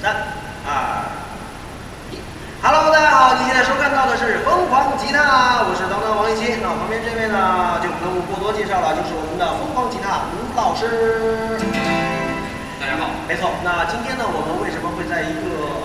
三二一，Hello，大家好，你现在收看到的是疯狂吉他，我是当当王一清。那我旁边这位呢，就不用过多介绍了，就是我们的疯狂吉他吴老师。大家好，没错。那今天呢，我们为什么会在一个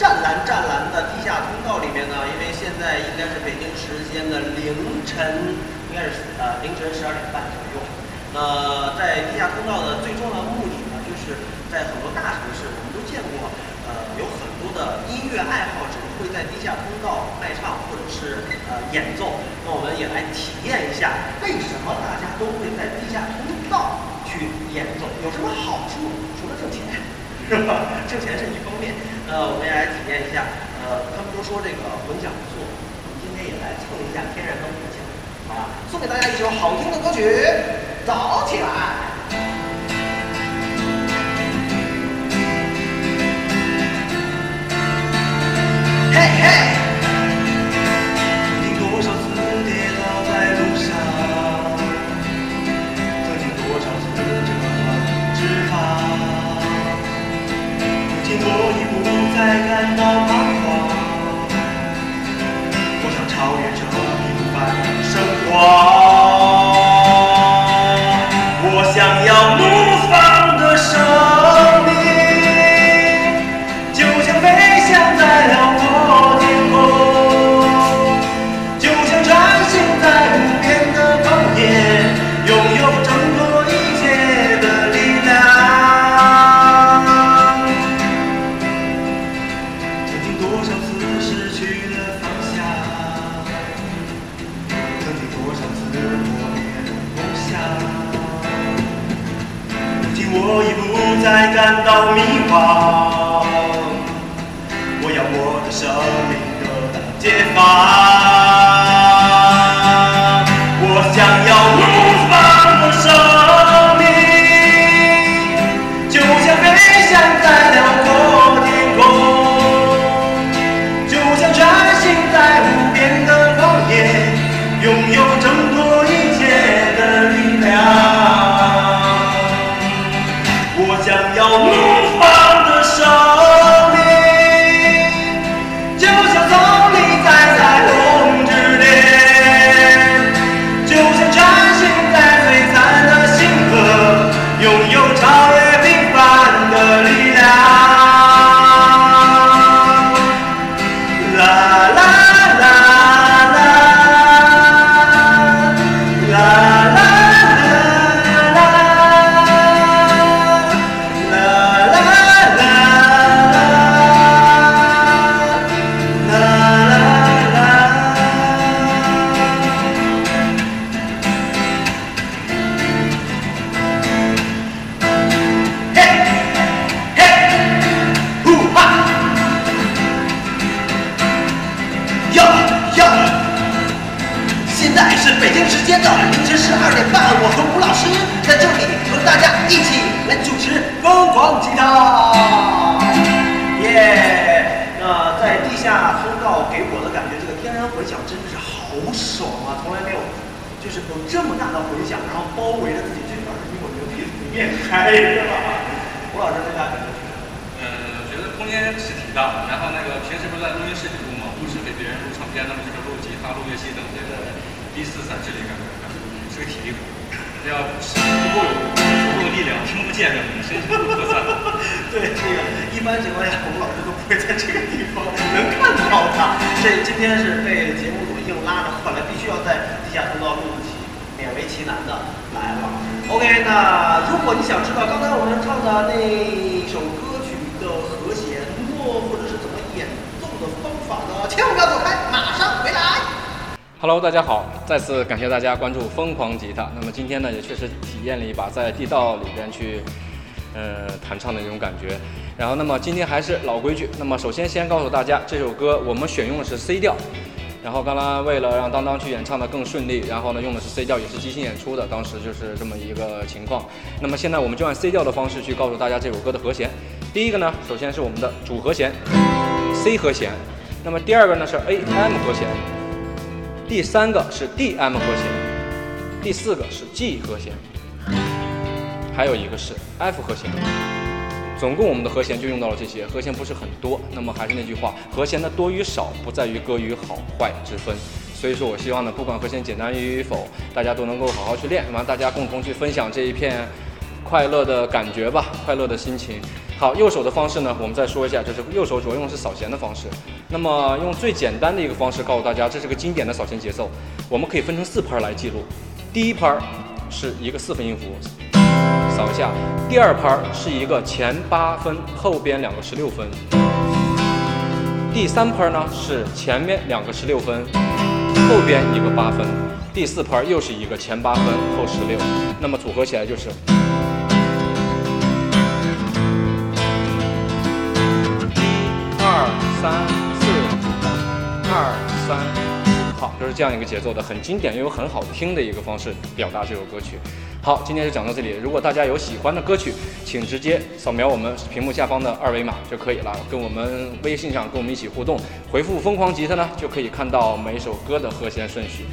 湛蓝湛蓝的地下通道里面呢？因为现在应该是北京时间的凌晨，应该是呃凌晨十二点半左右。那在地下通道的最重要的目的呢，就是在很多大城市，见过，呃，有很多的音乐爱好者会在地下通道卖唱或者是呃演奏。那我们也来体验一下，为什么大家都会在地下通道去演奏，有什么好处？除了挣钱，是吧？挣钱是一方面。呃，我们也来体验一下。呃，他们都说这个混响不错，我们今天也来蹭一下天然的混响，好吧？送给大家一首好听的歌曲，《早起来》。不再感到彷徨，我想超越这平凡的生活，我想要去了方向，曾经多少次破灭了梦想。如今我已不再感到迷茫，我要我的生命得到解放。北京时间的凌晨十二点半，我和吴老师在这里和大家一起来主持《疯狂吉他》。耶！那在地下通道给我的感觉，这个天然回响真的是好爽啊！从来没有，就是有这么大的回响，然后包围着自己，这主要是比我牛逼里面嗨，是吧？吴老师对大家感觉是什么？呃，我觉得空间是挺大的。然后那个平时不是在录音室里录吗？不是给别人录唱片，那么就是录吉他、录乐器等这个第四散之类感觉，是个体力活。要不够有足够力量，听不见的，身体不扩散。对，这个一般情况下，我们老师都不会在这个地方能看到他。这今天是被节目组硬拉着过来，必须要在地下通道录起，勉为其难的来了。OK，那如果你想知道刚才我们唱的那首歌曲的和弦或或者是怎么演奏的方法呢，千万不要走，Hello，大家好，再次感谢大家关注疯狂吉他。那么今天呢，也确实体验了一把在地道里边去，呃，弹唱的那种感觉。然后，那么今天还是老规矩，那么首先先告诉大家，这首歌我们选用的是 C 调。然后刚刚为了让当当去演唱的更顺利，然后呢用的是 C 调，也是即兴演出的，当时就是这么一个情况。那么现在我们就按 C 调的方式去告诉大家这首歌的和弦。第一个呢，首先是我们的主和弦 C 和弦，那么第二个呢是 A M 和弦，第三个是 D M 和弦，第四个是 G 和弦，还有一个是 F 和弦，总共我们的和弦就用到了这些，和弦不是很多。那么还是那句话，和弦的多与少不在于歌与好坏之分。所以说我希望呢，不管和弦简单与否，大家都能够好好去练，完大家共同去分享这一片快乐的感觉吧，快乐的心情。好，右手的方式呢，我们再说一下，就是右手主要用的是扫弦的方式。那么用最简单的一个方式告诉大家，这是个经典的扫弦节奏，我们可以分成四拍来记录。第一拍是一个四分音符，扫一下；第二拍是一个前八分，后边两个十六分；第三拍呢是前面两个十六分，后边一个八分；第四拍又是一个前八分，后十六。那么组合起来就是。这样一个节奏的，很经典又很好听的一个方式表达这首歌曲。好，今天就讲到这里。如果大家有喜欢的歌曲，请直接扫描我们屏幕下方的二维码就可以了，跟我们微信上跟我们一起互动，回复“疯狂吉他”呢，就可以看到每首歌的和弦顺序。